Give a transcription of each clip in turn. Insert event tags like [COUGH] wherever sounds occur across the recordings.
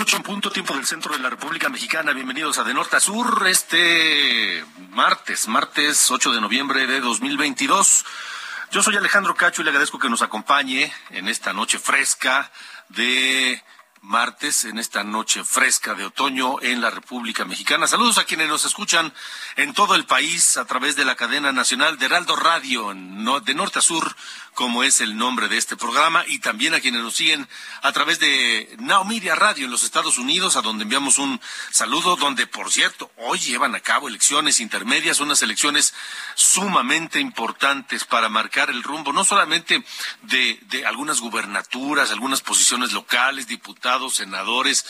Ocho en punto, tiempo del centro de la República Mexicana. Bienvenidos a De Norte a Sur, este martes, martes 8 de noviembre de 2022. Yo soy Alejandro Cacho y le agradezco que nos acompañe en esta noche fresca de martes, en esta noche fresca de otoño en la República Mexicana. Saludos a quienes nos escuchan en todo el país a través de la cadena nacional de Heraldo Radio, de norte a sur, como es el nombre de este programa, y también a quienes nos siguen a través de Now Media Radio en los Estados Unidos, a donde enviamos un saludo, donde, por cierto, hoy llevan a cabo elecciones intermedias, unas elecciones sumamente importantes para marcar el rumbo, no solamente de, de algunas gubernaturas, algunas posiciones locales, diputados, senadores,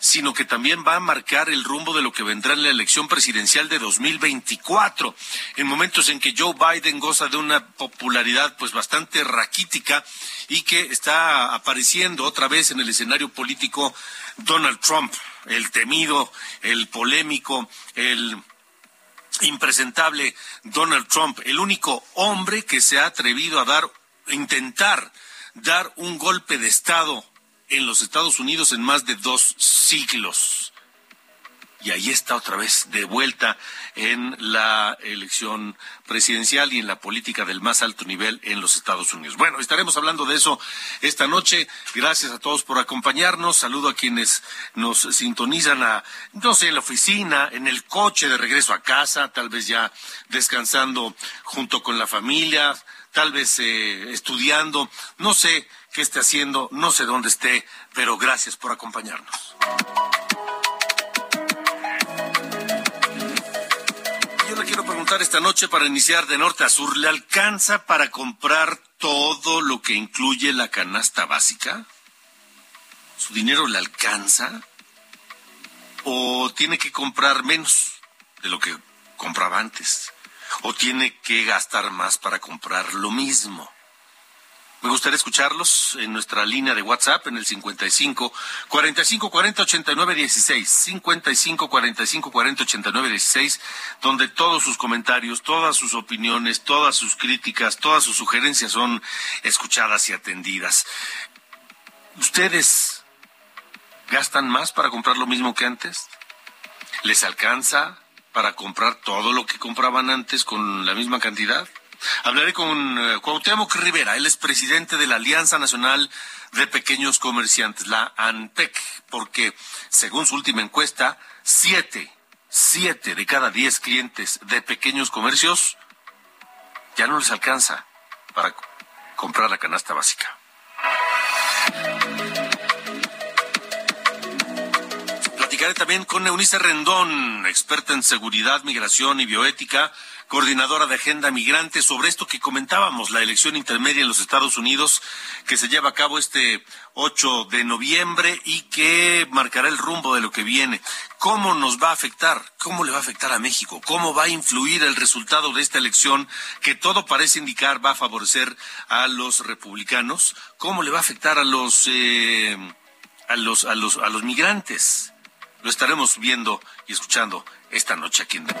sino que también va a marcar el rumbo de lo que vendrá en la elección presidencial de 2024, en momentos en que Joe Biden goza de una popularidad pues bastante raquítica y que está apareciendo otra vez en el escenario político Donald Trump, el temido, el polémico, el impresentable Donald Trump, el único hombre que se ha atrevido a dar, intentar dar un golpe de Estado en los Estados Unidos en más de dos siglos. Y ahí está otra vez de vuelta en la elección presidencial y en la política del más alto nivel en los Estados Unidos. Bueno, estaremos hablando de eso esta noche. Gracias a todos por acompañarnos. Saludo a quienes nos sintonizan a, no sé, en la oficina, en el coche de regreso a casa, tal vez ya descansando junto con la familia, tal vez eh, estudiando. No sé qué esté haciendo, no sé dónde esté, pero gracias por acompañarnos. Yo le quiero preguntar esta noche para iniciar de norte a sur, ¿le alcanza para comprar todo lo que incluye la canasta básica? ¿Su dinero le alcanza? ¿O tiene que comprar menos de lo que compraba antes? ¿O tiene que gastar más para comprar lo mismo? Me gustaría escucharlos en nuestra línea de WhatsApp en el 55 45 40 89 16 55 45 40 89 16 donde todos sus comentarios, todas sus opiniones, todas sus críticas, todas sus sugerencias son escuchadas y atendidas. ¿Ustedes gastan más para comprar lo mismo que antes? ¿Les alcanza para comprar todo lo que compraban antes con la misma cantidad? Hablaré con eh, Cuauhtémoc Rivera, él es presidente de la Alianza Nacional de Pequeños Comerciantes, la ANPEC, porque según su última encuesta, siete, siete de cada diez clientes de pequeños comercios ya no les alcanza para co- comprar la canasta básica. También con Eunice Rendón, experta en seguridad, migración y bioética, coordinadora de Agenda Migrante, sobre esto que comentábamos, la elección intermedia en los Estados Unidos, que se lleva a cabo este 8 de noviembre y que marcará el rumbo de lo que viene. ¿Cómo nos va a afectar? ¿Cómo le va a afectar a México? ¿Cómo va a influir el resultado de esta elección que todo parece indicar va a favorecer a los republicanos? ¿Cómo le va a afectar a los... eh, a los, a los, a los migrantes. Lo estaremos viendo y escuchando esta noche aquí en De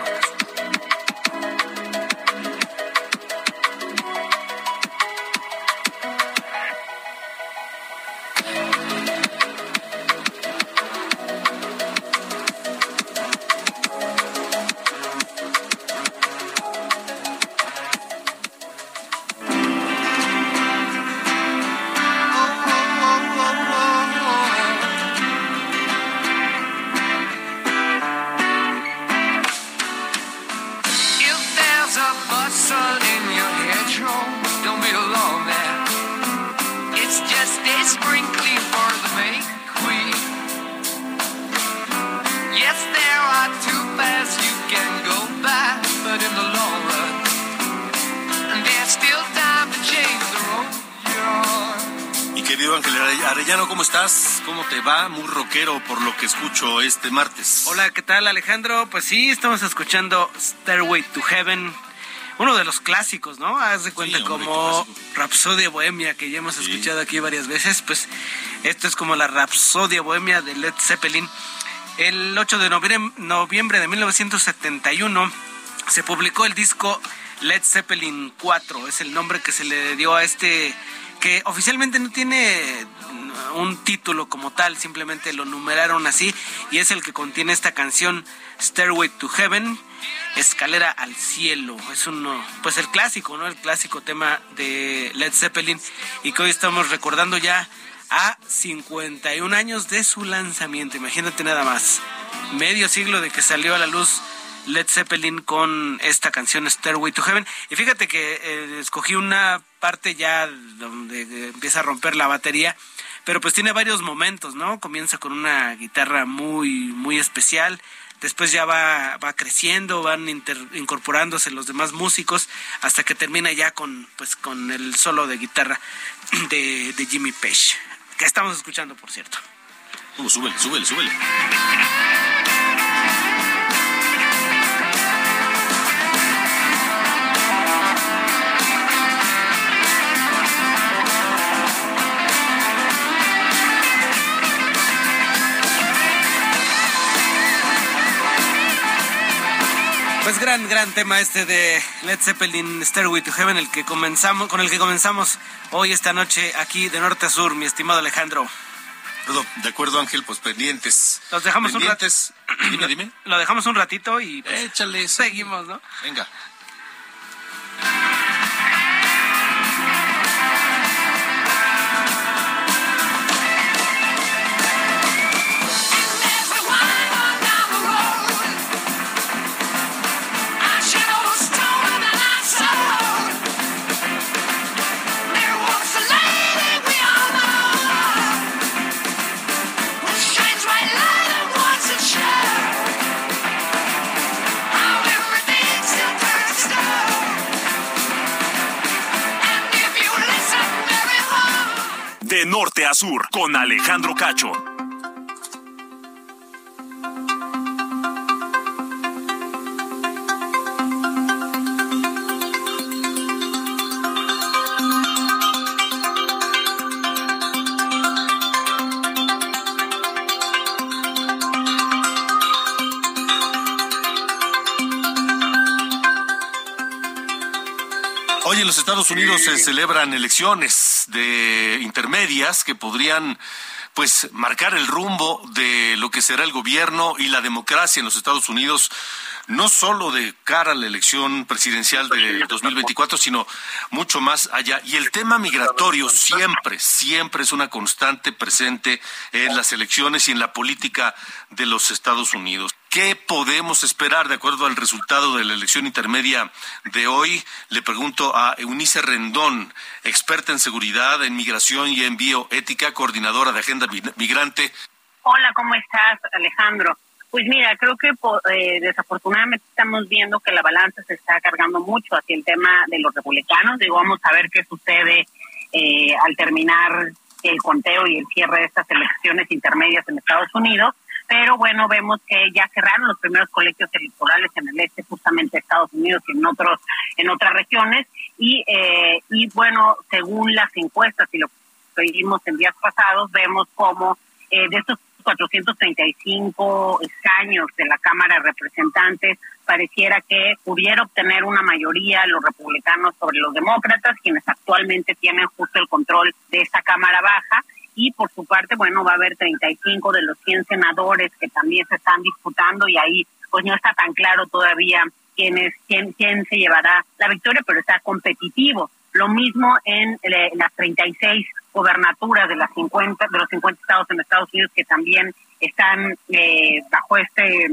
rockero por lo que escucho este martes. Hola, ¿qué tal Alejandro? Pues sí, estamos escuchando Stairway to Heaven, uno de los clásicos, ¿no? Haz de cuenta como Rapsodia Bohemia, que ya hemos escuchado aquí varias veces, pues esto es como la Rapsodia Bohemia de Led Zeppelin. El 8 de noviembre de 1971 se publicó el disco Led Zeppelin 4, es el nombre que se le dio a este que oficialmente no tiene un título como tal, simplemente lo numeraron así y es el que contiene esta canción Stairway to Heaven, Escalera al cielo. Es uno, pues el clásico, ¿no? El clásico tema de Led Zeppelin y que hoy estamos recordando ya a 51 años de su lanzamiento. Imagínate nada más. Medio siglo de que salió a la luz Led Zeppelin con esta canción Stairway to Heaven. Y fíjate que eh, escogí una parte ya donde empieza a romper la batería, pero pues tiene varios momentos, ¿no? Comienza con una guitarra muy, muy especial. Después ya va, va creciendo, van incorporándose los demás músicos hasta que termina ya con, pues, con el solo de guitarra de, de Jimmy Page, que estamos escuchando, por cierto. Uh, súbele, súbele, súbele. Pues gran, gran tema este de Led Zeppelin Stairway to Heaven, el que comenzamos, con el que comenzamos hoy esta noche aquí de norte a sur, mi estimado Alejandro. De acuerdo, Ángel, pues pendientes. Los dejamos un ratito. Dime, dime. Lo dejamos un ratito y pues, Échale. Seguimos, ¿no? Venga. Norte a sur, con Alejandro Cacho. Hoy en los Estados Unidos se celebran elecciones de intermedias que podrían pues marcar el rumbo de lo que será el gobierno y la democracia en los Estados Unidos no solo de cara a la elección presidencial de 2024, sino mucho más allá. Y el tema migratorio siempre, siempre es una constante presente en las elecciones y en la política de los Estados Unidos. ¿Qué podemos esperar de acuerdo al resultado de la elección intermedia de hoy? Le pregunto a Eunice Rendón, experta en seguridad, en migración y en bioética, coordinadora de Agenda Migrante. Hola, ¿cómo estás, Alejandro? Pues mira, creo que eh, desafortunadamente estamos viendo que la balanza se está cargando mucho hacia el tema de los republicanos. Digo, vamos a ver qué sucede eh, al terminar el conteo y el cierre de estas elecciones intermedias en Estados Unidos. Pero bueno, vemos que ya cerraron los primeros colegios electorales en el este, justamente Estados Unidos y en otros, en otras regiones. Y, eh, y bueno, según las encuestas y lo que vimos en días pasados, vemos como de estos 435 escaños de la Cámara de Representantes, pareciera que pudiera obtener una mayoría los republicanos sobre los demócratas, quienes actualmente tienen justo el control de esta Cámara Baja. Y por su parte, bueno, va a haber 35 de los 100 senadores que también se están disputando y ahí pues no está tan claro todavía quién es quién quién se llevará la victoria, pero está competitivo. Lo mismo en eh, las 36 gobernaturas de las 50 de los 50 estados en Estados Unidos que también están eh, bajo este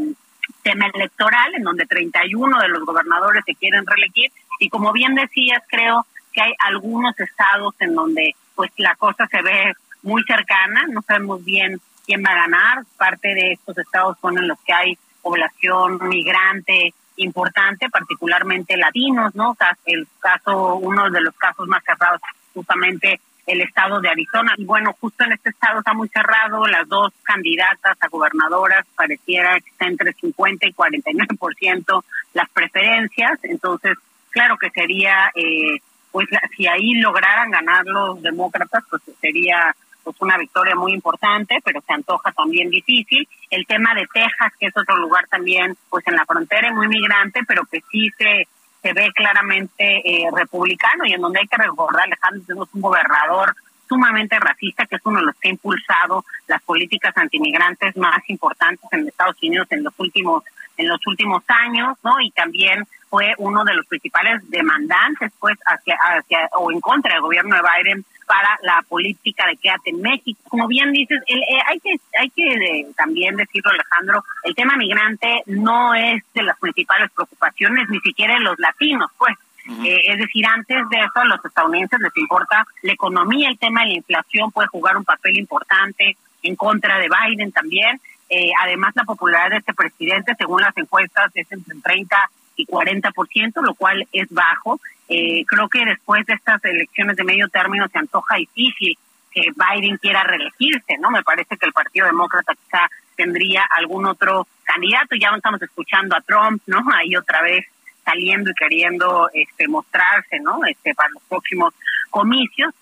tema electoral en donde 31 de los gobernadores se quieren reelegir y como bien decías creo que hay algunos estados en donde pues la cosa se ve muy cercana no sabemos bien quién va a ganar parte de estos estados son en los que hay población migrante importante particularmente latinos no el caso uno de los casos más cerrados justamente el estado de Arizona. Y bueno, justo en este estado está muy cerrado, las dos candidatas a gobernadoras pareciera que está entre 50 y 49% las preferencias, entonces claro que sería, eh, pues si ahí lograran ganar los demócratas, pues sería pues una victoria muy importante, pero se antoja también difícil. El tema de Texas, que es otro lugar también, pues en la frontera, muy migrante, pero que sí se se ve claramente eh, republicano y en donde hay que recordar, Alejandro, tenemos un gobernador sumamente racista, que es uno de los que ha impulsado las políticas antimigrantes más importantes en Estados Unidos en los últimos en los últimos años, ¿no? Y también fue uno de los principales demandantes, pues, hacia, hacia o en contra del gobierno de Biden para la política de quédate en México. Como bien dices, eh, hay que hay que eh, también decirlo, Alejandro, el tema migrante no es de las principales preocupaciones, ni siquiera de los latinos, pues. Eh, es decir, antes de eso a los estadounidenses les importa la economía, el tema de la inflación puede jugar un papel importante en contra de Biden también. además, la popularidad de este presidente, según las encuestas, es entre 30 y 40%, lo cual es bajo. Eh, creo que después de estas elecciones de medio término se antoja difícil que Biden quiera reelegirse, ¿no? Me parece que el Partido Demócrata quizá tendría algún otro candidato. Ya estamos escuchando a Trump, ¿no? Ahí otra vez saliendo y queriendo este, mostrarse, ¿no? Este, para los próximos comicios.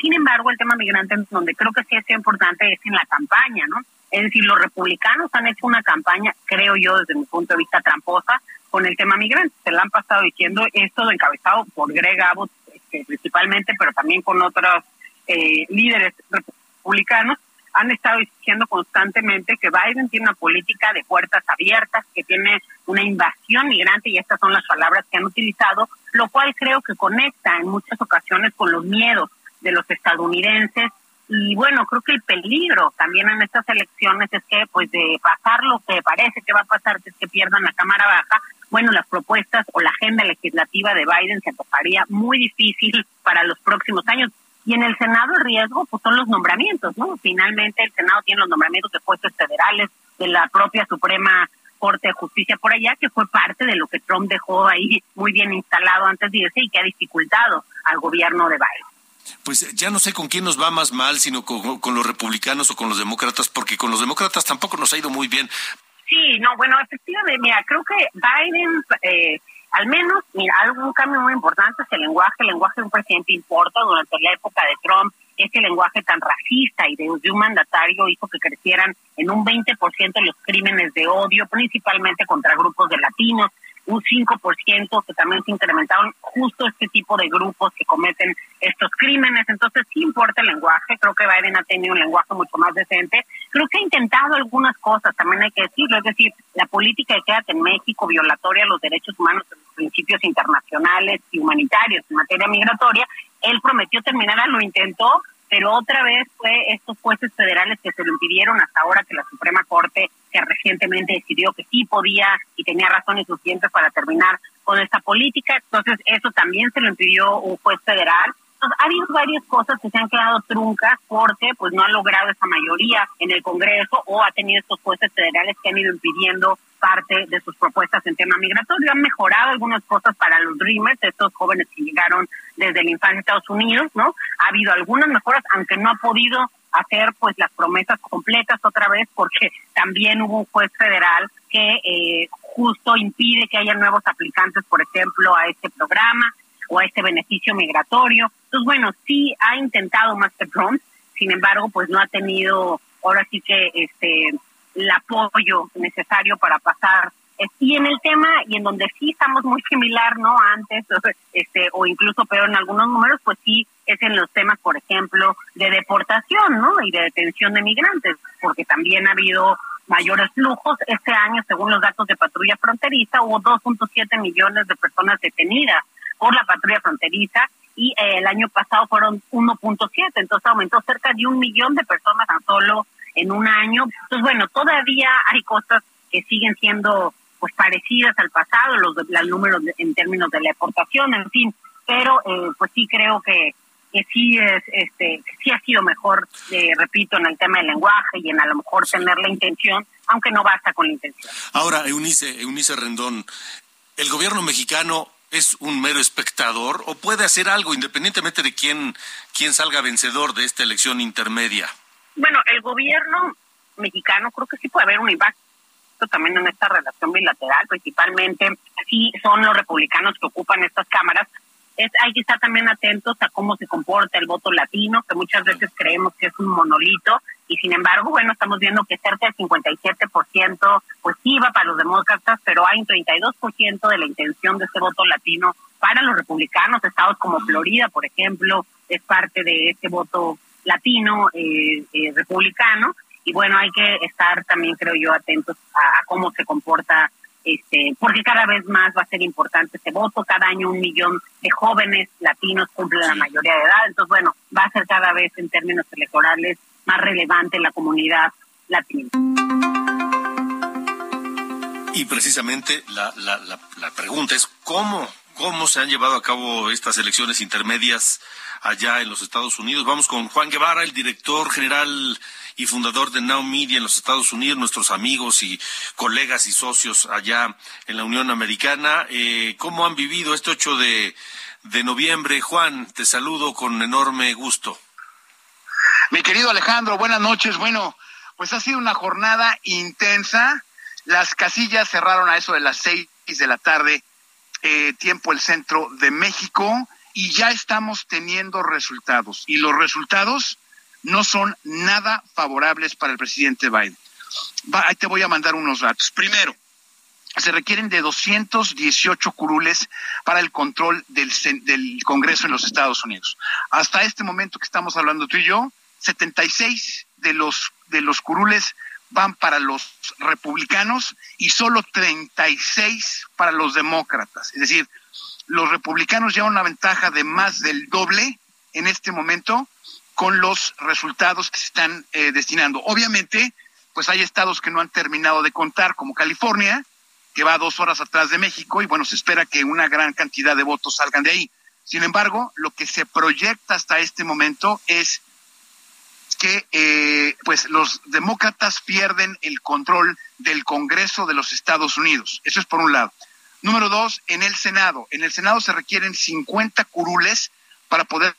Sin embargo, el tema migrante, donde creo que sí es importante, es en la campaña, ¿no? Es decir, los republicanos han hecho una campaña, creo yo, desde mi punto de vista, tramposa, con el tema migrante. Se la han pasado diciendo esto encabezado por Greg Abbott este, principalmente, pero también con otros eh, líderes republicanos, han estado diciendo constantemente que Biden tiene una política de puertas abiertas, que tiene una invasión migrante, y estas son las palabras que han utilizado, lo cual creo que conecta en muchas ocasiones con los miedos de los estadounidenses. Y bueno, creo que el peligro también en estas elecciones es que, pues, de pasar lo que parece que va a pasar, que es que pierdan la Cámara Baja, bueno, las propuestas o la agenda legislativa de Biden se toparía muy difícil para los próximos años. Y en el Senado el riesgo pues son los nombramientos, ¿no? Finalmente el Senado tiene los nombramientos de puestos federales de la propia Suprema Corte de Justicia por allá, que fue parte de lo que Trump dejó ahí muy bien instalado antes de irse y que ha dificultado al gobierno de Biden. Pues ya no sé con quién nos va más mal, sino con, con, los republicanos o con los demócratas, porque con los demócratas tampoco nos ha ido muy bien. Sí, no, bueno, efectivamente, mira, creo que Biden, eh, al menos, mira, algún cambio muy importante es el lenguaje, el lenguaje de un presidente importa durante la época de Trump, ese lenguaje tan racista y de, de un mandatario hizo que crecieran en un 20% los crímenes de odio, principalmente contra grupos de latinos, un 5% que también se incrementaron justo este tipo de grupos que cometen estos crímenes. Entonces sí importa el lenguaje, creo que Biden ha tenido un lenguaje mucho más decente. Creo que ha intentado algunas cosas, también hay que decirlo, es decir, la política de quédate en México, violatoria a los derechos humanos, los principios internacionales y humanitarios en materia migratoria, él prometió terminar, lo intentó, pero otra vez fue estos jueces federales que se lo impidieron hasta ahora que la Suprema Corte que recientemente decidió que sí podía y tenía razones suficientes para terminar con esta política, entonces eso también se lo impidió un juez federal. Entonces, ha habido varias cosas que se han quedado truncas porque pues no ha logrado esa mayoría en el Congreso o ha tenido estos jueces federales que han ido impidiendo parte de sus propuestas en tema migratorio. Han mejorado algunas cosas para los Dreamers, estos jóvenes que llegaron desde la infancia a Estados Unidos, ¿no? Ha habido algunas mejoras, aunque no ha podido hacer pues las promesas completas otra vez porque también hubo un juez federal que eh, justo impide que haya nuevos aplicantes, por ejemplo, a este programa o a este beneficio migratorio. Entonces, bueno, sí ha intentado que Trump, sin embargo, pues no ha tenido ahora sí que este el apoyo necesario para pasar y en el tema y en donde sí estamos muy similar no antes este o incluso peor en algunos números pues sí es en los temas por ejemplo de deportación no y de detención de migrantes porque también ha habido mayores flujos. Este año según los datos de patrulla fronteriza hubo 2.7 millones de personas detenidas por la patrulla fronteriza y eh, el año pasado fueron 1.7 entonces aumentó cerca de un millón de personas tan solo en un año. Entonces bueno todavía hay cosas que siguen siendo pues parecidas al pasado, los, los números en términos de la exportación, en fin, pero eh, pues sí creo que, que sí es este sí ha sido mejor, eh, repito, en el tema del lenguaje y en a lo mejor tener la intención, aunque no basta con la intención. Ahora, Eunice, Eunice Rendón, el gobierno mexicano es un mero espectador o puede hacer algo independientemente de quién, quién salga vencedor de esta elección intermedia? Bueno, el gobierno mexicano creo que sí puede haber un impacto también en esta relación bilateral, principalmente si son los republicanos que ocupan estas cámaras, es, hay que estar también atentos a cómo se comporta el voto latino, que muchas veces creemos que es un monolito, y sin embargo, bueno, estamos viendo que cerca del 57% pues va para los demócratas, pero hay un 32% de la intención de ese voto latino para los republicanos, estados como Florida, por ejemplo, es parte de ese voto latino eh, eh, republicano, y bueno, hay que estar también, creo yo, atentos a cómo se comporta este, porque cada vez más va a ser importante ese voto. Cada año un millón de jóvenes latinos cumplen la mayoría de edad. Entonces, bueno, va a ser cada vez en términos electorales más relevante la comunidad latina. Y precisamente la, la, la, la pregunta es cómo, cómo se han llevado a cabo estas elecciones intermedias allá en los Estados Unidos. Vamos con Juan Guevara, el director general y fundador de Now Media en los Estados Unidos, nuestros amigos y colegas y socios allá en la Unión Americana. Eh, ¿Cómo han vivido este 8 de, de noviembre? Juan, te saludo con enorme gusto. Mi querido Alejandro, buenas noches. Bueno, pues ha sido una jornada intensa. Las casillas cerraron a eso de las seis de la tarde, eh, tiempo el centro de México, y ya estamos teniendo resultados. Y los resultados no son nada favorables para el presidente Biden. ahí te voy a mandar unos datos. Primero, se requieren de 218 curules para el control del, del Congreso en los Estados Unidos. Hasta este momento que estamos hablando tú y yo, 76 de los, de los curules van para los republicanos y solo 36 para los demócratas. Es decir, los republicanos llevan una ventaja de más del doble en este momento con los resultados que se están eh, destinando. Obviamente, pues hay estados que no han terminado de contar, como California, que va dos horas atrás de México, y bueno, se espera que una gran cantidad de votos salgan de ahí. Sin embargo, lo que se proyecta hasta este momento es que eh, pues los demócratas pierden el control del Congreso de los Estados Unidos. Eso es por un lado. Número dos, en el Senado. En el Senado se requieren 50 curules para poder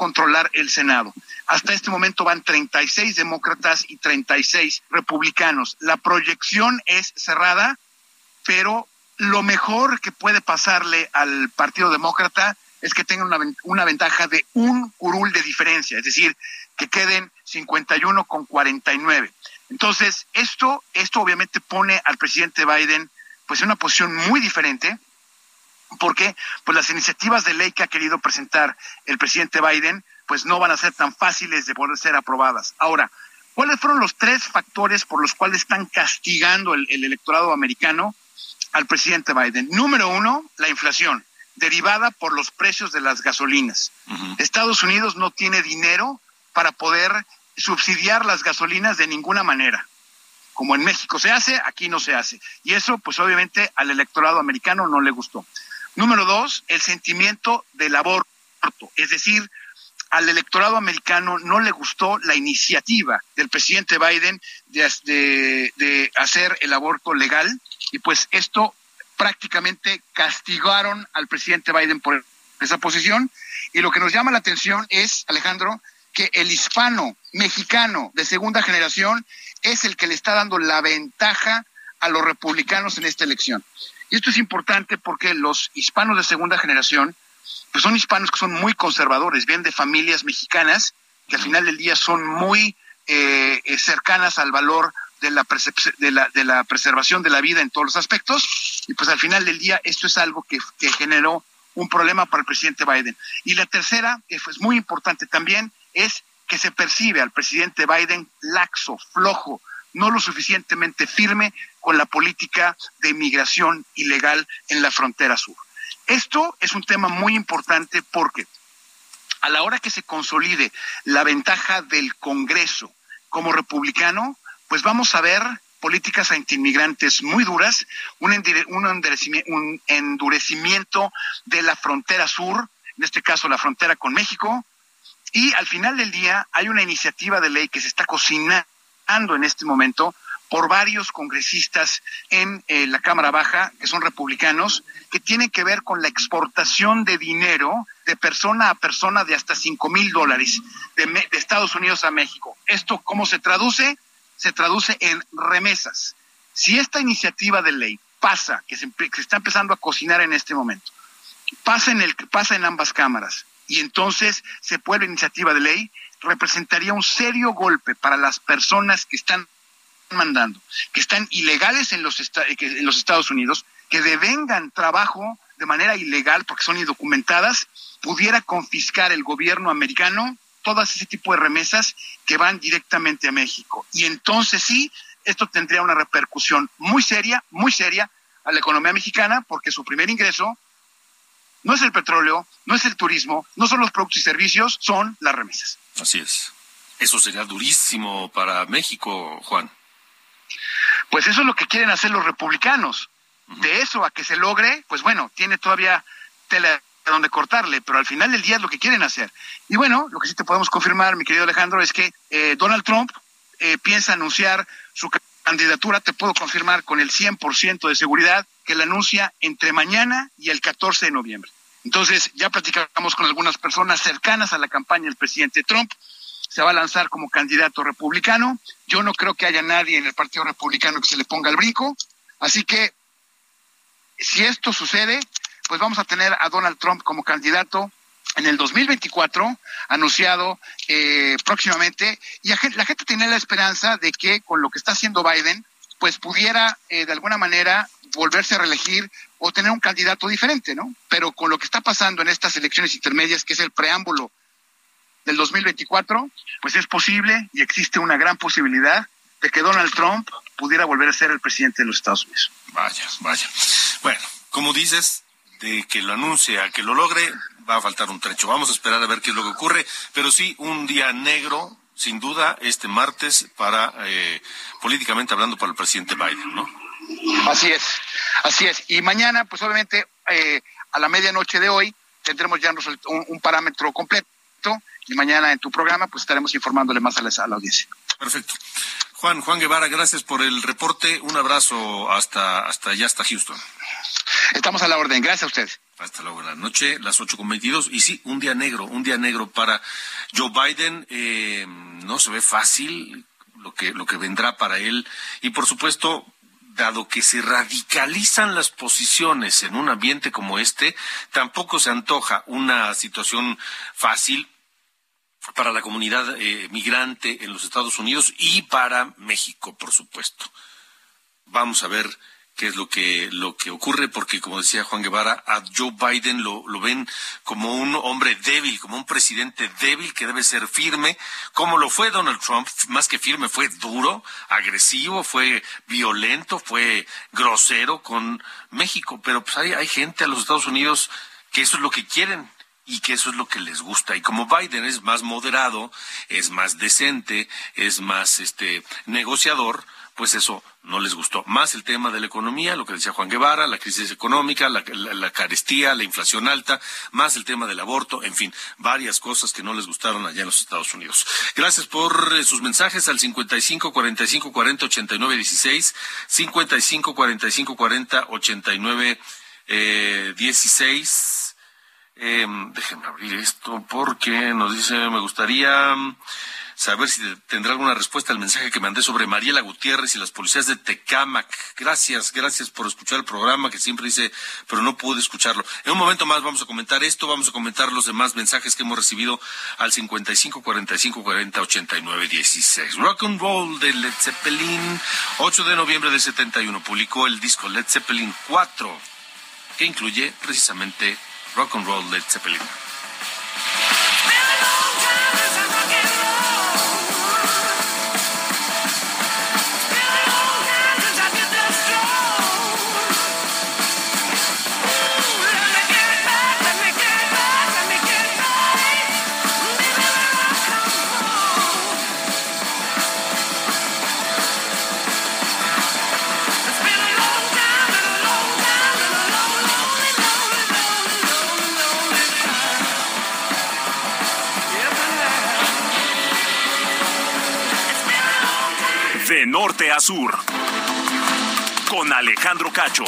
controlar el Senado. Hasta este momento van 36 demócratas y 36 republicanos. La proyección es cerrada, pero lo mejor que puede pasarle al Partido Demócrata es que tenga una, una ventaja de un curul de diferencia, es decir, que queden 51 con 49. Entonces, esto, esto obviamente pone al presidente Biden pues en una posición muy diferente, porque pues las iniciativas de ley que ha querido presentar el presidente Biden pues no van a ser tan fáciles de poder ser aprobadas. Ahora, ¿cuáles fueron los tres factores por los cuales están castigando el, electorado americano al presidente Biden? Número uno, la inflación, derivada por los precios de las gasolinas. Estados Unidos no tiene dinero para poder subsidiar las gasolinas de ninguna manera. Como en México se hace, aquí no se hace. Y eso, pues obviamente, al electorado americano no le gustó. Número dos, el sentimiento del aborto, es decir, al electorado americano no le gustó la iniciativa del presidente Biden de, de, hacer el aborto legal y pues esto prácticamente castigaron al presidente Biden por esa posición y lo que nos llama la atención es, Alejandro, que el hispano mexicano de segunda generación es el que le está dando la ventaja a los republicanos en esta elección. Y esto es importante porque los hispanos de segunda generación, pues son hispanos que son muy conservadores, vienen de familias mexicanas que al final del día son muy eh, eh, cercanas al valor de la, de, la, de la preservación de la vida en todos los aspectos. Y pues al final del día esto es algo que, que generó un problema para el presidente Biden. Y la tercera, que es muy importante también, es que se percibe al presidente Biden laxo, flojo, no lo suficientemente firme con la política de inmigración ilegal en la frontera sur. Esto es un tema muy importante porque a la hora que se consolide la ventaja del Congreso como republicano, pues vamos a ver políticas antiinmigrantes muy duras, un endurecimiento de la frontera sur, en este caso la frontera con México, y al final del día hay una iniciativa de ley que se está cocinando en este momento por varios congresistas en eh, la Cámara Baja, que son republicanos, que tienen que ver con la exportación de dinero de persona a persona de hasta cinco mil dólares de, de Estados Unidos a México. ¿Esto cómo se traduce? Se traduce en remesas. Si esta iniciativa de ley pasa, que se, está empezando a cocinar en este momento, pasa en, el, pasa en ambas cámaras y entonces se puede iniciativa de ley, representaría un serio golpe para las personas que están mandando, que están ilegales en los, Estados Unidos, que devengan trabajo de manera ilegal porque son indocumentadas, pudiera confiscar el gobierno americano todas ese tipo de remesas que van directamente a México. Y entonces sí, esto tendría una repercusión muy seria, muy seria a la economía mexicana, porque su primer ingreso no es el petróleo, no es el turismo, no son los productos y servicios, son las remesas. Así es. Eso sería durísimo para México, Juan. Pues eso es lo que quieren hacer los republicanos. De eso a que se logre, pues bueno, tiene todavía tela donde cortarle, pero al final del día es lo que quieren hacer. Y bueno, lo que sí te podemos confirmar, mi querido Alejandro, es que eh, Donald Trump eh, piensa anunciar su candidatura, te puedo confirmar con el 100% de seguridad que la anuncia entre mañana y el 14 de noviembre. Entonces, ya platicamos con algunas personas cercanas a la campaña del presidente Trump. Se va a lanzar como candidato republicano. Yo no creo que haya nadie en el Partido Republicano que se le ponga el brinco. Así que, si esto sucede, pues vamos a tener a Donald Trump como candidato en el 2024, anunciado eh, próximamente, y la gente, tiene la esperanza de que con lo que está haciendo Biden, pues pudiera eh, de alguna manera volverse a reelegir o tener un candidato diferente, ¿no? Pero con lo que está pasando en estas elecciones intermedias, que es el preámbulo del 2024, pues es posible y existe una gran posibilidad de que Donald Trump pudiera volver a ser el presidente de los Estados Unidos. Vaya, vaya. Bueno, como dices, de que lo anuncie a que lo logre, va a faltar un trecho. Vamos a esperar a ver qué es lo que ocurre, pero sí un día negro, sin duda, este martes para, eh, políticamente hablando, para el presidente Biden, ¿no? Así es, así es. Y mañana, pues obviamente, eh, a la medianoche de hoy, tendremos ya un, un, parámetro completo y mañana en tu programa, pues estaremos informándole más a la, a la audiencia. Perfecto. Juan, Juan Guevara, gracias por el reporte. Un abrazo hasta, hasta allá, hasta Houston. Estamos a la orden. Gracias a ustedes. Hasta luego, la noche, las ocho con veintidós. Y sí, un día negro, un día negro para Joe Biden. Eh, no se ve fácil lo que, lo que vendrá para él. Y por supuesto, dado que se radicalizan las posiciones en un ambiente como este, tampoco se antoja una situación fácil para la comunidad eh, migrante en los Estados Unidos y para México, por supuesto. Vamos a ver qué es lo que, lo que ocurre, porque como decía Juan Guevara, a Joe Biden lo, lo ven como un hombre débil, como un presidente débil que debe ser firme, como lo fue Donald Trump, más que firme, fue duro, agresivo, fue violento, fue grosero con México, pero pues hay, hay gente a los Estados Unidos que eso es lo que quieren, y que eso es lo que les gusta. Y como Biden es más moderado, es más decente, es más este negociador, pues eso no les gustó. Más el tema de la economía, lo que decía Juan Guevara, la crisis económica, la, carestía, la inflación alta, más el tema del aborto, en fin, varias cosas que no les gustaron allá en los Estados Unidos. Gracias por eh, sus mensajes al 55 45 40 89 16, 55 45 40 89 eh, 16. Eh, déjenme abrir esto porque nos dice, me gustaría saber si tendrá alguna respuesta al mensaje que mandé sobre Mariela Gutiérrez y las policías de Tecámac. Gracias, gracias por escuchar el programa que siempre dice, pero no pude escucharlo. En un momento más vamos a comentar esto, vamos a comentar los demás mensajes que hemos recibido al 55 45 40 89 16. Rock and Roll de Led Zeppelin, 8 de noviembre del 71, publicó el disco Led Zeppelin 4, que incluye precisamente Rock and Roll Led Zeppelin. Con Alejandro Cacho.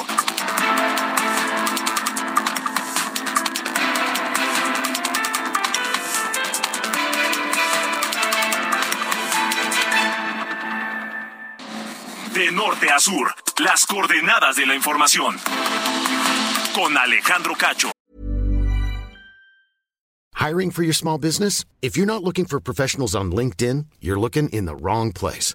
De norte a sur, las coordenadas de la información. Con Alejandro Cacho. Hiring for your small business? If you're not looking for professionals on LinkedIn, you're looking in the wrong place.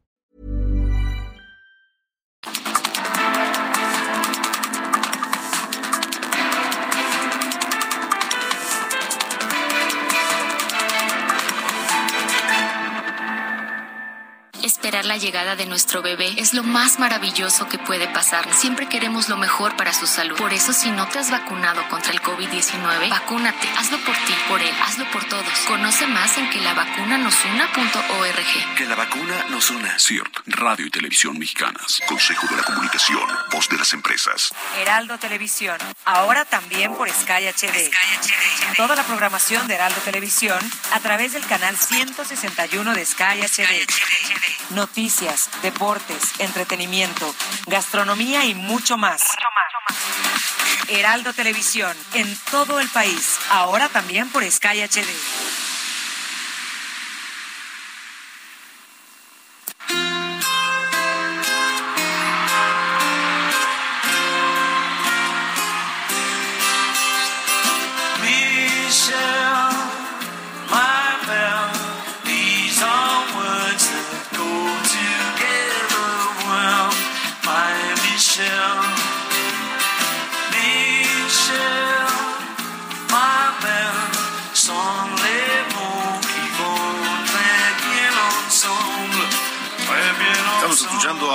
Esperar la llegada de nuestro bebé es lo más maravilloso que puede pasar. Siempre queremos lo mejor para su salud. Por eso, si no te has vacunado contra el COVID-19, vacúnate. Hazlo por ti, por él, hazlo por todos. Conoce más en que la vacuna nos una.org. Que la vacuna nos una. CIRT, Radio y Televisión Mexicanas. Consejo de la Comunicación, voz de las empresas. Heraldo Televisión, ahora también por Sky HD. Toda la programación de Heraldo Televisión a través del canal 161 de Sky HD. Noticias, deportes, entretenimiento, gastronomía y mucho más. Heraldo Televisión, en todo el país, ahora también por Sky HD.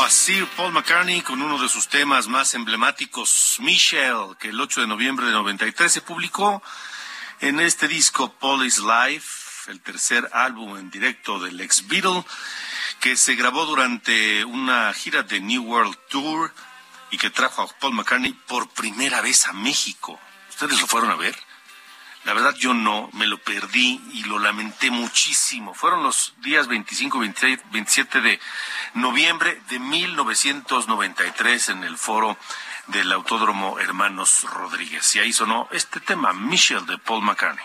A Sir Paul McCartney con uno de sus temas más emblemáticos, Michelle, que el 8 de noviembre de 93 se publicó en este disco Paul is Life, el tercer álbum en directo del ex Beatle, que se grabó durante una gira de New World Tour y que trajo a Paul McCartney por primera vez a México. ¿Ustedes lo fueron a ver? La verdad yo no, me lo perdí y lo lamenté muchísimo. Fueron los días 25, 26, 27 de noviembre de 1993 en el foro del Autódromo Hermanos Rodríguez. Y ahí sonó este tema, Michelle de Paul McCartney.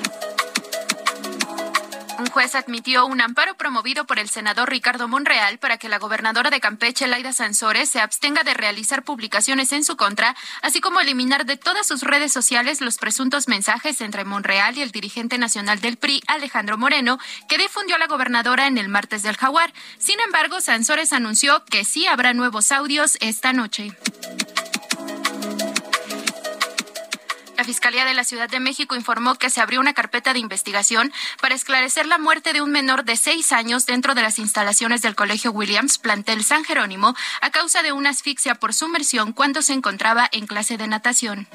Juez admitió un amparo promovido por el senador Ricardo Monreal para que la gobernadora de Campeche, Laida Sansores, se abstenga de realizar publicaciones en su contra, así como eliminar de todas sus redes sociales los presuntos mensajes entre Monreal y el dirigente nacional del PRI, Alejandro Moreno, que difundió la gobernadora en el martes del Jaguar. Sin embargo, Sansores anunció que sí habrá nuevos audios esta noche. La Fiscalía de la Ciudad de México informó que se abrió una carpeta de investigación para esclarecer la muerte de un menor de seis años dentro de las instalaciones del Colegio Williams, plantel San Jerónimo, a causa de una asfixia por sumersión cuando se encontraba en clase de natación.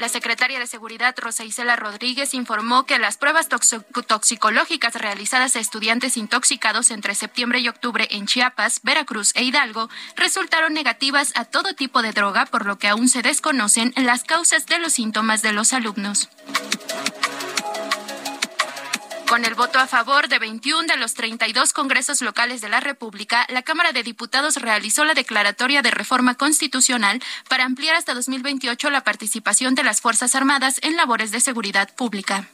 La secretaria de Seguridad, Rosa Isela Rodríguez, informó que las pruebas toxicológicas realizadas a estudiantes intoxicados entre septiembre y octubre en Chiapas, Veracruz e Hidalgo resultaron negativas a todo tipo de droga, por lo que aún se desconocen las causas de los síntomas de los alumnos. Con el voto a favor de 21 de los 32 congresos locales de la República, la Cámara de Diputados realizó la declaratoria de reforma constitucional para ampliar hasta 2028 la participación de las Fuerzas Armadas en labores de seguridad pública.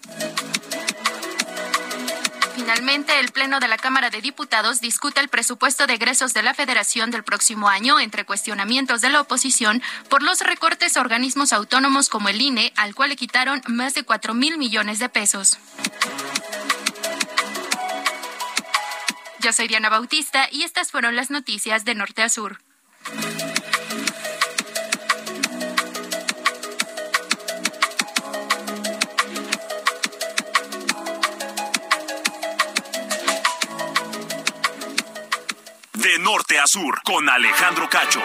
Finalmente, el Pleno de la Cámara de Diputados discute el presupuesto de egresos de la Federación del próximo año entre cuestionamientos de la oposición por los recortes a organismos autónomos como el INE, al cual le quitaron más de 4 mil millones de pesos. Yo soy Diana Bautista y estas fueron las noticias de Norte a Sur. De norte a sur, con Alejandro Cacho.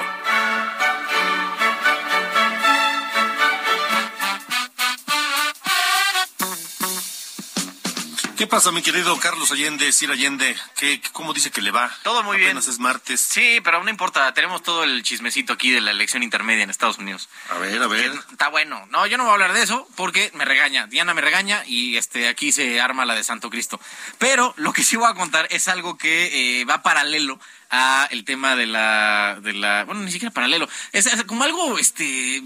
¿Qué pasa, mi querido Carlos Allende, Sir Allende? ¿Qué, cómo dice que le va? Todo muy bien. Apenas es martes. Sí, pero no importa, tenemos todo el chismecito aquí de la elección intermedia en Estados Unidos. A ver, a ver. Está bueno. No, yo no voy a hablar de eso porque me regaña. Diana me regaña y este aquí se arma la de Santo Cristo. Pero lo que sí voy a contar es algo que eh, va paralelo a el tema de la, de la, bueno, ni siquiera paralelo. Es, es como algo, este,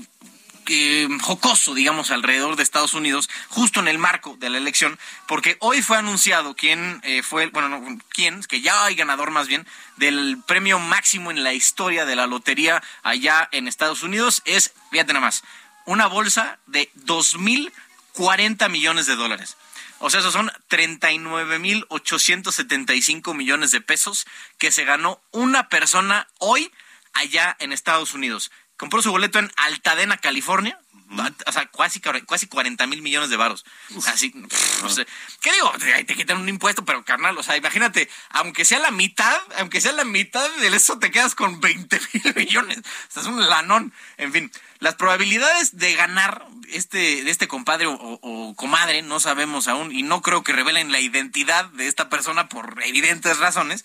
jocoso, digamos, alrededor de Estados Unidos, justo en el marco de la elección, porque hoy fue anunciado quién eh, fue, bueno, no, quién, que ya hay ganador más bien, del premio máximo en la historia de la lotería allá en Estados Unidos, es, fíjate nada más, una bolsa de 2.040 millones de dólares. O sea, esos son 39.875 millones de pesos que se ganó una persona hoy allá en Estados Unidos compró su boleto en Altadena, California. O sea, casi, casi 40 mil millones de varos. Así, pff, no sé. ¿Qué digo? Ahí te quitan un impuesto, pero carnal, o sea, imagínate, aunque sea la mitad, aunque sea la mitad de eso, te quedas con 20 mil [LAUGHS] millones. O sea, es un lanón. En fin, las probabilidades de ganar este, de este compadre o, o comadre, no sabemos aún, y no creo que revelen la identidad de esta persona por evidentes razones,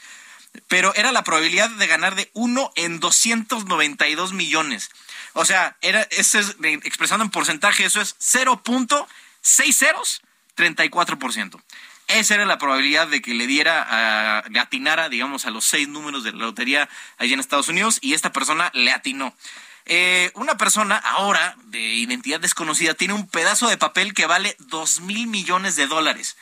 pero era la probabilidad de ganar de 1 en 292 millones. O sea, era, es, expresando en porcentaje, eso es 0.6034%. Esa era la probabilidad de que le diera, a, le atinara, digamos, a los seis números de la lotería allá en Estados Unidos y esta persona le atinó. Eh, una persona ahora de identidad desconocida tiene un pedazo de papel que vale dos mil millones de dólares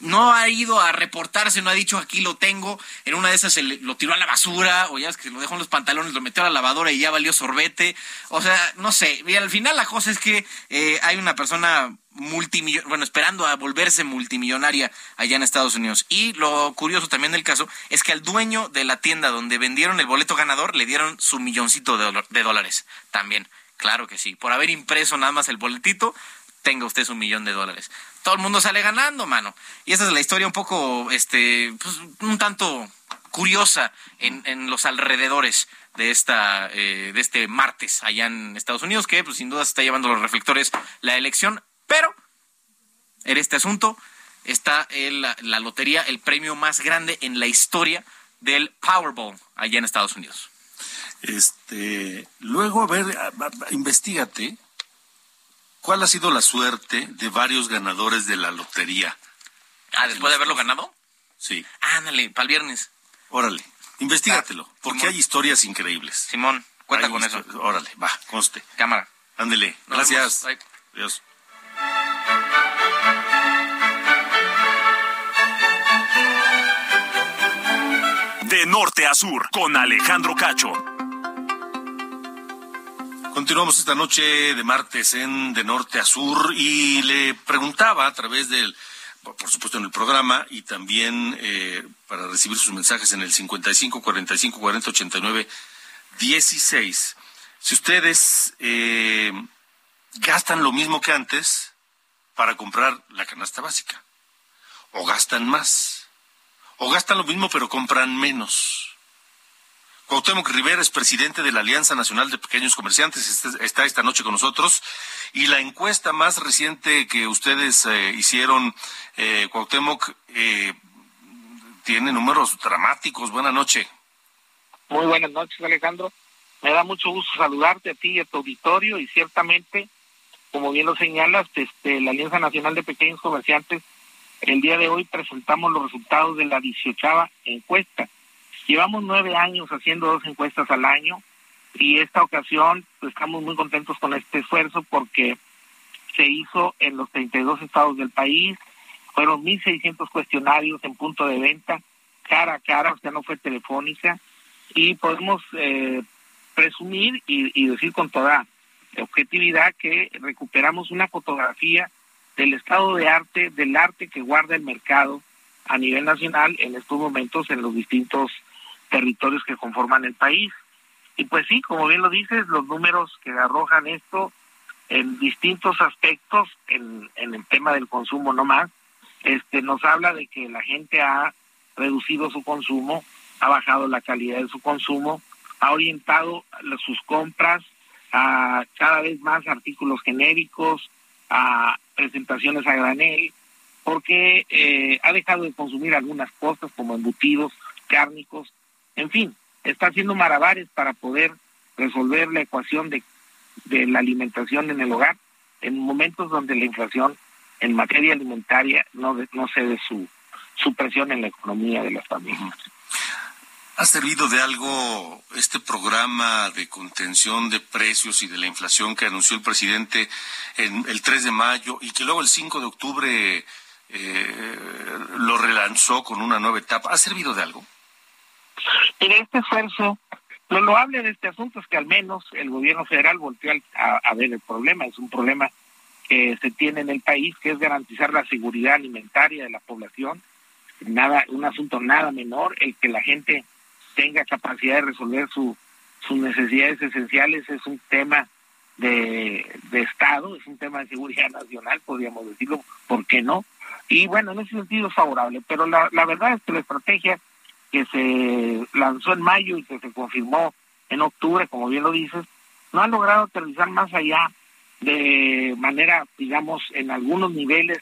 no ha ido a reportarse, no ha dicho aquí lo tengo, en una de esas se le- lo tiró a la basura, o ya es que lo dejó en los pantalones, lo metió a la lavadora y ya valió sorbete. O sea, no sé, y al final la cosa es que eh, hay una persona multimillonaria, bueno, esperando a volverse multimillonaria allá en Estados Unidos. Y lo curioso también del caso es que al dueño de la tienda donde vendieron el boleto ganador le dieron su milloncito de, de dólares también. Claro que sí, por haber impreso nada más el boletito, tenga usted su millón de dólares. Todo el mundo sale ganando, mano. Y esa es la historia un poco, este, pues, un tanto curiosa en, en los alrededores de esta, eh, de este martes allá en Estados Unidos, que pues sin duda se está llevando los reflectores la elección, pero en este asunto está la, lotería, el premio más grande en la historia del Powerball allá en Estados Unidos. Este, luego, a ver, investigate cuál ha sido la suerte de varios ganadores de la lotería. Ah, después de haberlo ganado. Sí. Ándale, para el viernes. Órale, investigatelo, porque hay historias increíbles. Simón, cuenta Hay con eso. Órale, va, conste. Cámara. Ándele, Nos gracias. Adiós. De norte a sur, con Alejandro Cacho. Continuamos esta noche de martes en De Norte a Sur y le preguntaba a través del, por supuesto en el programa y también eh, para recibir sus mensajes en el 55 45 40 89 16, si ustedes eh, gastan lo mismo que antes para comprar la canasta básica, o gastan más, o gastan lo mismo pero compran menos. Cuauhtémoc Rivera es presidente de la Alianza Nacional de Pequeños Comerciantes, este- está esta noche con nosotros. Y la encuesta más reciente que ustedes eh, hicieron, eh, Cuauhtémoc, eh, tiene números dramáticos. Buena noche. Muy buenas noches, Alejandro. Me da mucho gusto saludarte a ti y a tu auditorio y ciertamente, como bien lo señalas, este, la Alianza Nacional de Pequeños Comerciantes, el día de hoy presentamos los resultados de la 18 encuesta. Llevamos nueve años haciendo dos encuestas al año y esta ocasión pues, estamos muy contentos con este esfuerzo porque se hizo en los 32 estados del país, fueron 1.600 cuestionarios en punto de venta, cara a cara, o sea, no fue telefónica, y podemos eh, presumir y, y decir con toda objetividad que recuperamos una fotografía del estado de arte, del arte que guarda el mercado a nivel nacional en estos momentos en los distintos territorios que conforman el país. Y pues sí, como bien lo dices, los números que arrojan esto en distintos aspectos, en, en el tema del consumo no más, este, nos habla de que la gente ha reducido su consumo, ha bajado la calidad de su consumo, ha orientado sus compras a cada vez más artículos genéricos, a presentaciones a granel, porque eh, ha dejado de consumir algunas cosas como embutidos, cárnicos, en fin, está haciendo malabares para poder resolver la ecuación de, la alimentación en el hogar en momentos donde la inflación en materia alimentaria no, no cede su, su presión en la economía de las familias. ¿Ha servido de algo este programa de contención de precios y de la inflación que anunció el presidente en el 3 de mayo y que luego el 5 de octubre eh, lo relanzó con una nueva etapa? ¿Ha servido de algo? En este esfuerzo, lo loable de este asunto es que al menos el gobierno federal volteó a, a ver el problema. Es un problema que se tiene en el país, que es garantizar la seguridad alimentaria de la población. Nada, un asunto nada menor, el que la gente tenga capacidad de resolver su, sus necesidades esenciales es un tema de, de Estado, es un tema de seguridad nacional, podríamos decirlo, ¿por qué no? Y bueno, en ese sentido es favorable, pero la, la verdad es que la estrategia que se lanzó en mayo y que se confirmó en octubre, como bien lo dices, no ha logrado aterrizar más allá de manera, digamos, en algunos niveles,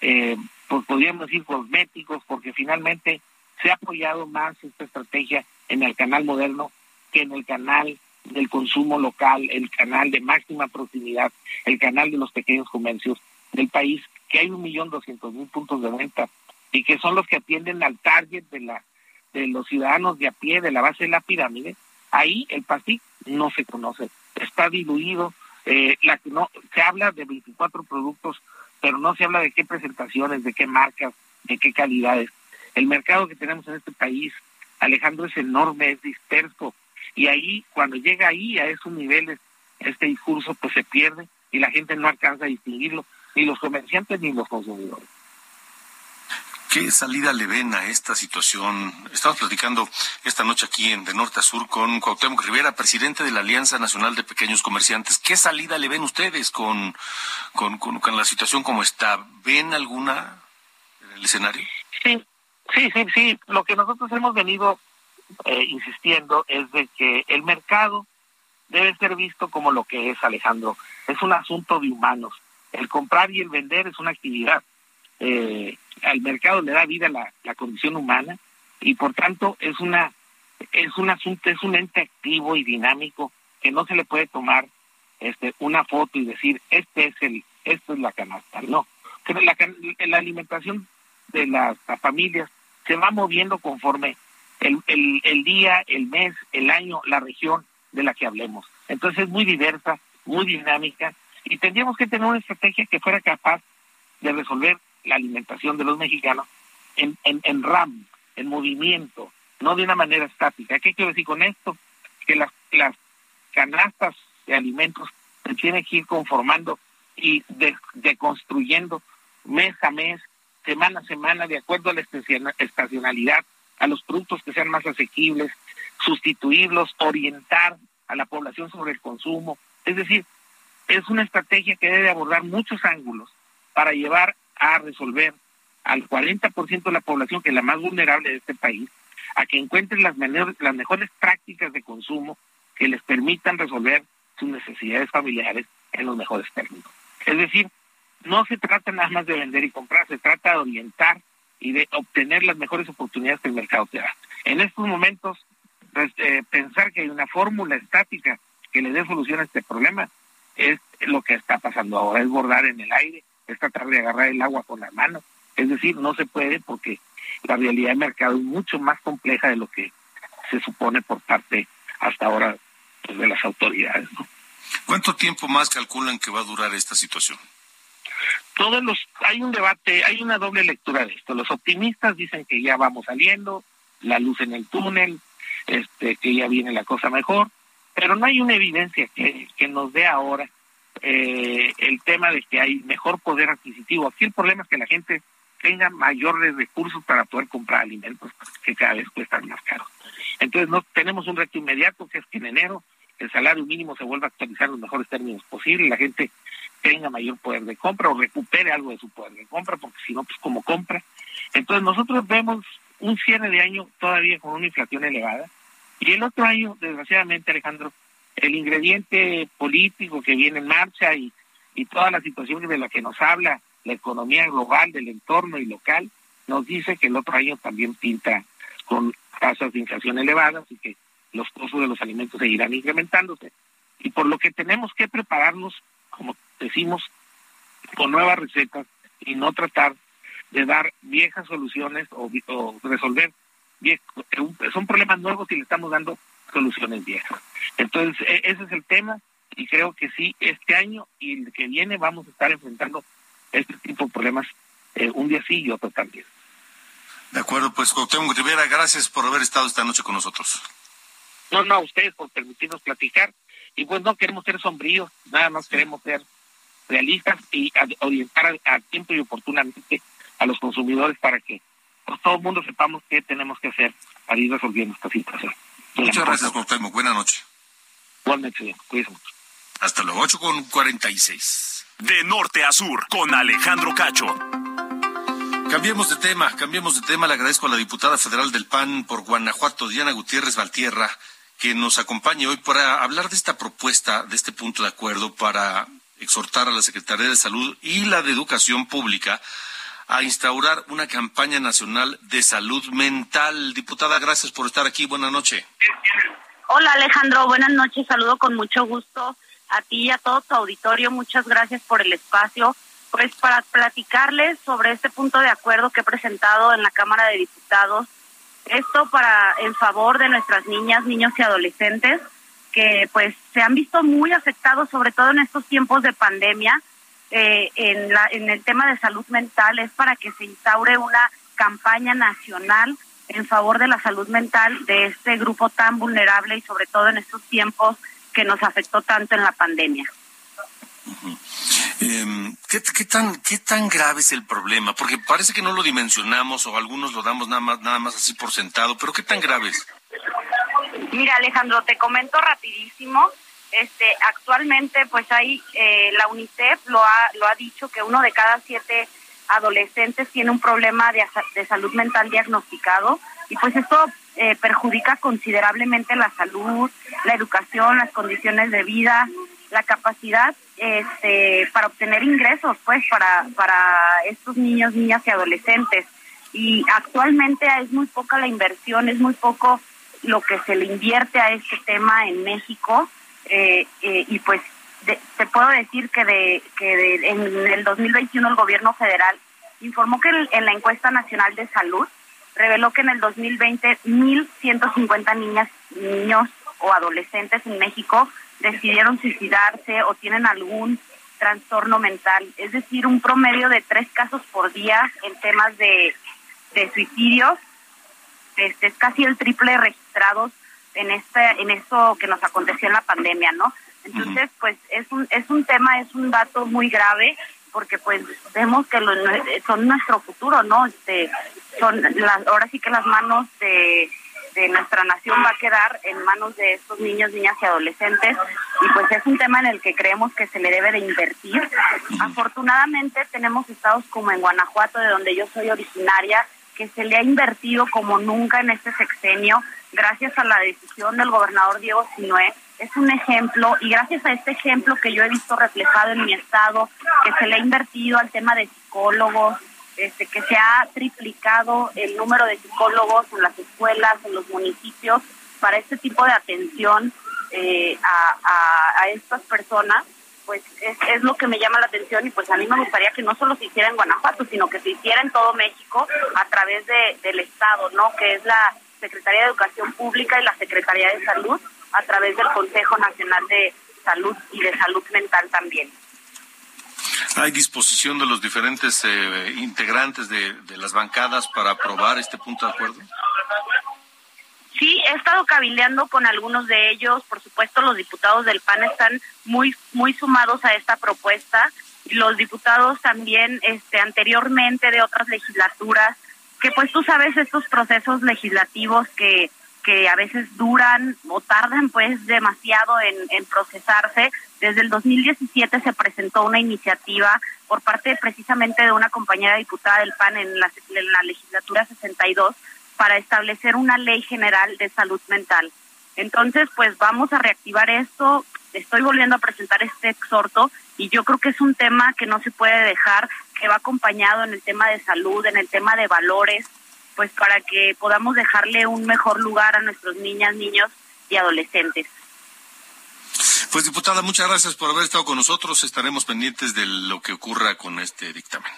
eh, pues podríamos decir cosméticos, porque finalmente se ha apoyado más esta estrategia en el canal moderno que en el canal del consumo local, el canal de máxima proximidad, el canal de los pequeños comercios del país, que hay un millón doscientos mil puntos de venta y que son los que atienden al target de la de los ciudadanos de a pie de la base de la pirámide. Ahí el PASIC no se conoce, está diluido. Eh, la no se habla de 24 productos, pero no se habla de qué presentaciones, de qué marcas, de qué calidades. El mercado que tenemos en este país, Alejandro, es enorme, es disperso. Y ahí, cuando llega ahí a esos niveles, este discurso pues se pierde y la gente no alcanza a distinguirlo, ni los comerciantes ni los consumidores. ¿Qué salida le ven a esta situación? Estamos platicando esta noche aquí en De Norte a Sur con Cuauhtémoc Rivera, presidente de la Alianza Nacional de Pequeños Comerciantes. ¿Qué salida le ven ustedes con, con, con, la situación como está? ¿Ven alguna en el escenario? Sí, Sí, sí, sí. Lo que nosotros hemos venido eh, insistiendo es de que el mercado debe ser visto como lo que es, Alejandro. Es un asunto de humanos. El comprar y el vender es una actividad. Eh, al mercado le da vida la, la condición humana y por tanto es una es un asunto, es un ente activo y dinámico que no se le puede tomar este una foto y decir este es el esto es la canasta. No, pero la, la alimentación de las familias se va moviendo conforme el, el, el día, el mes, el año, la región de la que hablemos. Entonces es muy diversa, muy dinámica y tendríamos que tener una estrategia que fuera capaz de resolver la alimentación de los mexicanos en, en, en RAM, en movimiento, no de una manera estática. ¿Qué quiero decir con esto? Que las, las canastas de alimentos se tienen que ir conformando y deconstruyendo de mes a mes, semana a semana, de acuerdo a la estacionalidad, a los productos que sean más asequibles, sustituirlos, orientar a la población sobre el consumo. Es decir, es una estrategia que debe abordar muchos ángulos para llevar a resolver al 40% de la población, que es la más vulnerable de este país, a que encuentren las, mejores prácticas de consumo que les permitan resolver sus necesidades familiares en los mejores términos. Es decir, no se trata nada más de vender y comprar, se trata de orientar y de obtener las mejores oportunidades que el mercado te da. En estos momentos, pues, eh, pensar que hay una fórmula estática que le dé solución a este problema es lo que está pasando ahora, es bordar en el aire, es tratar de agarrar el agua con la mano. Es decir, no se puede porque la realidad del mercado es mucho más compleja de lo que se supone por parte hasta ahora pues, de las autoridades. ¿no? ¿Cuánto tiempo más calculan que va a durar esta situación? todos los, hay un debate, hay una doble lectura de esto. Los optimistas dicen que ya vamos saliendo, la luz en el túnel, este, que ya viene la cosa mejor, pero no hay una evidencia que, que nos dé ahora eh, el tema de que hay mejor poder adquisitivo. Aquí el problema es que la gente tenga mayores recursos para poder comprar alimentos que cada vez cuestan más caros. Entonces no tenemos un reto inmediato que es que en enero el salario mínimo se vuelva a actualizar en los mejores términos posibles, la gente tenga mayor poder de compra o recupere algo de su poder de compra, porque si no, pues como compra. Entonces nosotros vemos un cierre de año todavía con una inflación elevada y el otro año, desgraciadamente, Alejandro, el ingrediente político que viene en marcha y, y todas las situaciones de las que nos habla la economía global, del entorno y local, nos dice que el otro año también pinta con tasas de inflación elevadas y que los costos de los alimentos seguirán incrementándose. Y por lo que tenemos que prepararnos, como decimos, con nuevas recetas y no tratar de dar viejas soluciones o, o resolver son problemas nuevos y le estamos dando soluciones viejas. Entonces, e, ese es el tema y creo que sí, este año y el que viene vamos a estar enfrentando este tipo de problemas eh, un día sí y otro también. De acuerdo, pues Cuauhtémoc Rivera, gracias por haber estado esta noche con nosotros. No, no, a ustedes por permitirnos platicar. Y pues no queremos ser sombríos, nada más queremos ser realistas y orientar a, tiempo y oportunamente a los consumidores para que pues, todo el mundo sepamos qué tenemos que hacer para ir resolviendo esta situación. Muchas gracias, Cuauhtémoc. Buenas noches. Igualmente. Cuídense mucho. Hasta luego, 8 con 46. De norte a sur, con Alejandro Cacho. Cambiemos de tema, cambiemos de tema. Le agradezco a la diputada federal del PAN por Guanajuato, Diana Gutiérrez Valtierra, que nos acompañe hoy para hablar de esta propuesta, de este punto de acuerdo, para exhortar a la Secretaría de Salud y la de Educación Pública a instaurar una campaña nacional de salud mental. Diputada, gracias por estar aquí. Buenas noches. Hola Alejandro, buenas noches. Saludo con mucho gusto a ti y a todo tu auditorio. Muchas gracias por el espacio pues para platicarles sobre este punto de acuerdo que he presentado en la Cámara de Diputados. Esto para en favor de nuestras niñas, niños y adolescentes que pues se han visto muy afectados, sobre todo en estos tiempos de pandemia, eh, en, la, en el tema de salud mental. Es para que se instaure una campaña nacional en favor de la salud mental de este grupo tan vulnerable y sobre todo en estos tiempos que nos afectó tanto en la pandemia. Eh, ¿qué, ¿qué, tan, ¿Qué tan grave es el problema? Porque parece que no lo dimensionamos o algunos lo damos nada más, nada más así por sentado, pero ¿qué tan grave es? Mira, Alejandro, te comento rapidísimo. Este, actualmente, pues hay, eh, la UNICEF lo ha, lo ha dicho que uno de cada siete adolescentes tiene un problema de, de salud mental diagnosticado y pues esto eh, perjudica considerablemente la salud, la educación, las condiciones de vida, la capacidad este, para obtener ingresos, pues, para, para estos niños, niñas y adolescentes. Y actualmente es muy poca la inversión, es muy poco lo que se le invierte a este tema en México. Eh, eh, y pues te puedo decir que, de, que en el 2021 el gobierno federal informó que en la encuesta nacional de salud reveló que en el 2020 1.150 niñas, niños o adolescentes en México decidieron suicidarse o tienen algún trastorno mental, es decir, un promedio de tres casos por día en temas de, de suicidios, este es casi el triple registrados en este en esto que nos aconteció en la pandemia, ¿no? Entonces, pues es un es un tema, es un dato muy grave porque pues vemos que lo, son nuestro futuro, ¿no? Este son las ahora sí que las manos de de nuestra nación va a quedar en manos de estos niños, niñas y adolescentes y pues es un tema en el que creemos que se le debe de invertir. Afortunadamente tenemos estados como en Guanajuato, de donde yo soy originaria, que se le ha invertido como nunca en este sexenio, gracias a la decisión del gobernador Diego Sinué. Es un ejemplo y gracias a este ejemplo que yo he visto reflejado en mi estado, que se le ha invertido al tema de psicólogos, este, que se ha triplicado el número de psicólogos en las escuelas, en los municipios, para este tipo de atención eh, a, estas personas, pues es, lo que me llama la atención y pues a mí me gustaría que no solo se hiciera en Guanajuato, sino que se hiciera en todo México a través de, del Estado, ¿no? Que es la Secretaría de Educación Pública y la Secretaría de Salud a través del Consejo Nacional de Salud y de Salud Mental también. ¿Hay disposición de los diferentes eh, integrantes de, de las bancadas para aprobar este punto de acuerdo? Sí, he estado cabildeando con algunos de ellos. Por supuesto, los diputados del PAN están muy muy sumados a esta propuesta. Los diputados también, este, anteriormente de otras legislaturas, que pues tú sabes estos procesos legislativos que que a veces duran o tardan pues demasiado en, procesarse. Desde el 2017 se presentó una iniciativa por parte precisamente de una compañera diputada del PAN en la, en la legislatura 62 para establecer una ley general de salud mental. Entonces, pues vamos a reactivar esto. Estoy volviendo a presentar este exhorto y yo creo que es un tema que no se puede dejar, que va acompañado en el tema de salud, en el tema de valores, pues para que podamos dejarle un mejor lugar a nuestros niñas, niños y adolescentes. Pues diputada, muchas gracias por haber estado con nosotros. Estaremos pendientes de lo que ocurra con este dictamen.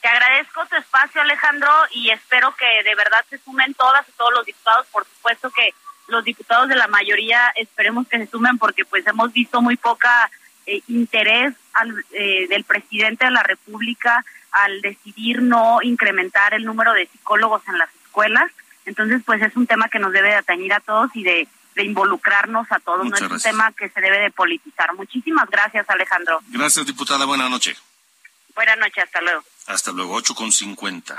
Te agradezco tu espacio, Alejandro, y espero que de verdad se sumen todas y todos los diputados. Por supuesto que los diputados de la mayoría esperemos que se sumen porque pues hemos visto muy poca eh, interés al, eh, del presidente de la República al decidir no incrementar el número de psicólogos en las escuelas. Entonces, pues es un tema que nos debe de atañir a todos y de, de involucrarnos a todos. Muchas no es un tema que se debe de politizar. Muchísimas gracias, Alejandro. Gracias, diputada. Buenas noches. Buenas noches, hasta luego. Hasta luego, 8 con 50.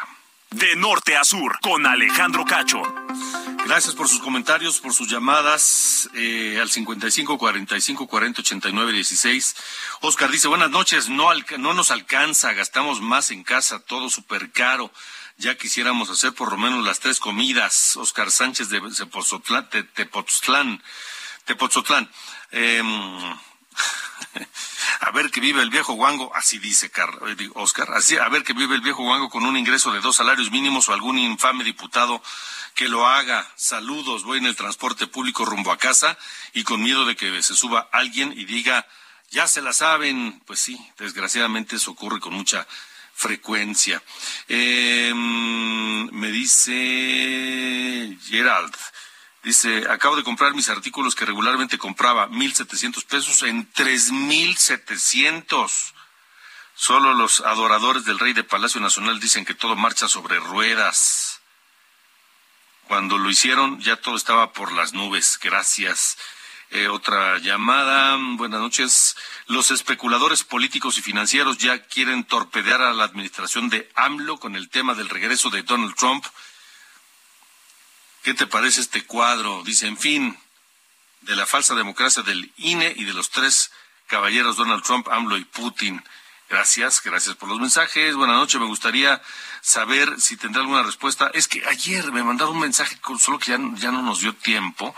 De norte a sur, con Alejandro Cacho. Gracias por sus comentarios, por sus llamadas eh, al 55 45 40 89 16. Oscar dice, buenas noches, no, no nos alcanza, gastamos más en casa, todo súper caro. Ya quisiéramos hacer por lo menos las tres comidas. Oscar Sánchez de Tepoztlán. Tepoztlán. Em, [LAUGHS] a ver que vive el viejo guango, así dice eh, Oscar, así, a ver que vive el viejo guango con un ingreso de dos salarios mínimos o algún infame diputado que lo haga. Saludos, voy en el transporte público rumbo a casa y con miedo de que se suba alguien y diga, ya se la saben. Pues sí, desgraciadamente eso ocurre con mucha frecuencia. Eh, me dice Gerald. Dice, acabo de comprar mis artículos que regularmente compraba 1.700 pesos en 3.700. Solo los adoradores del rey de Palacio Nacional dicen que todo marcha sobre ruedas. Cuando lo hicieron ya todo estaba por las nubes. Gracias. Eh, otra llamada. Buenas noches. Los especuladores políticos y financieros ya quieren torpedear a la administración de AMLO con el tema del regreso de Donald Trump. ¿Qué te parece este cuadro? Dice, en fin, de la falsa democracia del INE y de los tres caballeros Donald Trump, AMLO y Putin. Gracias, gracias por los mensajes. Buenas noches, me gustaría saber si tendrá alguna respuesta. Es que ayer me mandaron un mensaje, solo que ya, ya no nos dio tiempo,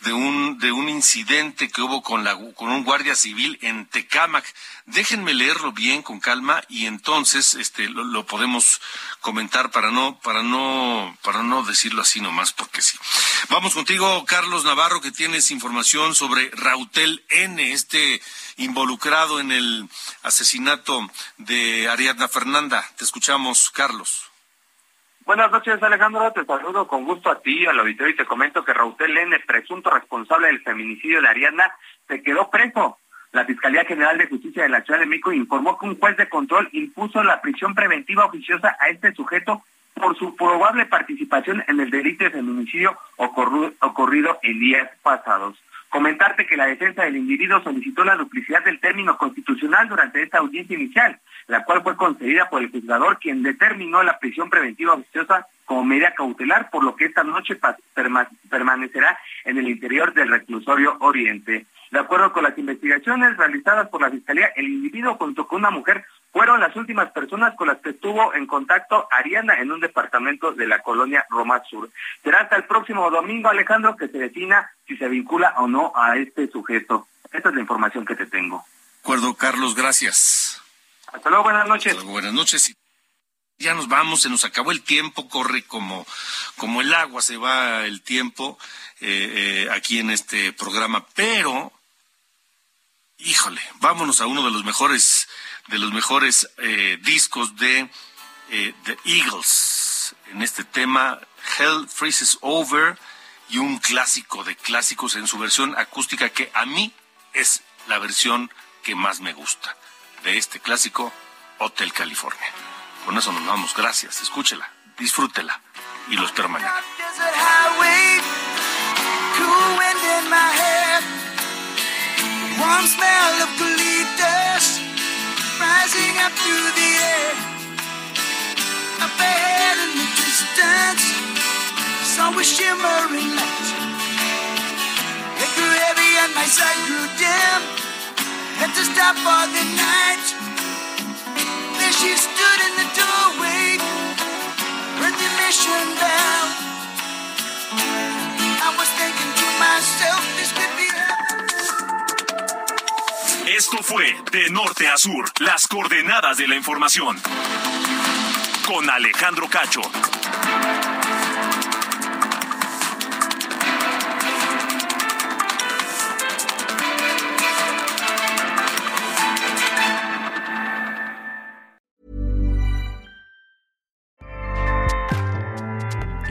de un, de un incidente que hubo con, la, con un guardia civil en Tecámac. Déjenme leerlo bien, con calma, y entonces este, lo, lo podemos comentar para no, para, no, para no decirlo así nomás, porque sí. Vamos contigo, Carlos Navarro, que tienes información sobre Rautel N, este involucrado en el asesinato de Ariadna Fernanda. Te escuchamos, Carlos. Buenas noches, Alejandro. Te saludo con gusto a ti, al auditorio, y te comento que Rautel N, presunto responsable del feminicidio de Ariadna, se quedó preso. La Fiscalía General de Justicia de la Ciudad de México informó que un juez de control impuso la prisión preventiva oficiosa a este sujeto por su probable participación en el delito de feminicidio ocurrido en días pasados. Comentarte que la defensa del individuo solicitó la duplicidad del término constitucional durante esta audiencia inicial, la cual fue concedida por el juzgador, quien determinó la prisión preventiva oficiosa como medida cautelar, por lo que esta noche permanecerá en el interior del reclusorio Oriente. De acuerdo con las investigaciones realizadas por la Fiscalía, el individuo junto con una mujer fueron las últimas personas con las que estuvo en contacto Ariana en un departamento de la colonia Roma Sur. Será hasta el próximo domingo, Alejandro, que se defina si se vincula o no a este sujeto. Esta es la información que te tengo. De acuerdo, Carlos, gracias. Hasta luego, buenas noches. Hasta luego, buenas noches. Ya nos vamos, se nos acabó el tiempo, corre como, como el agua, se va el tiempo eh, eh, aquí en este programa, pero, híjole, vámonos a uno de los mejores, de los mejores eh, discos de The Eagles en este tema, Hell Freezes Over, y un clásico de clásicos en su versión acústica que a mí es la versión que más me gusta. De este clásico Hotel California. Con eso nos vamos. Gracias. Escúchela, disfrútela y lo espero mañana. Grew heavy and my grew dim. The the the Esto fue De Norte a Sur, las coordenadas de la información. Con Alejandro Cacho.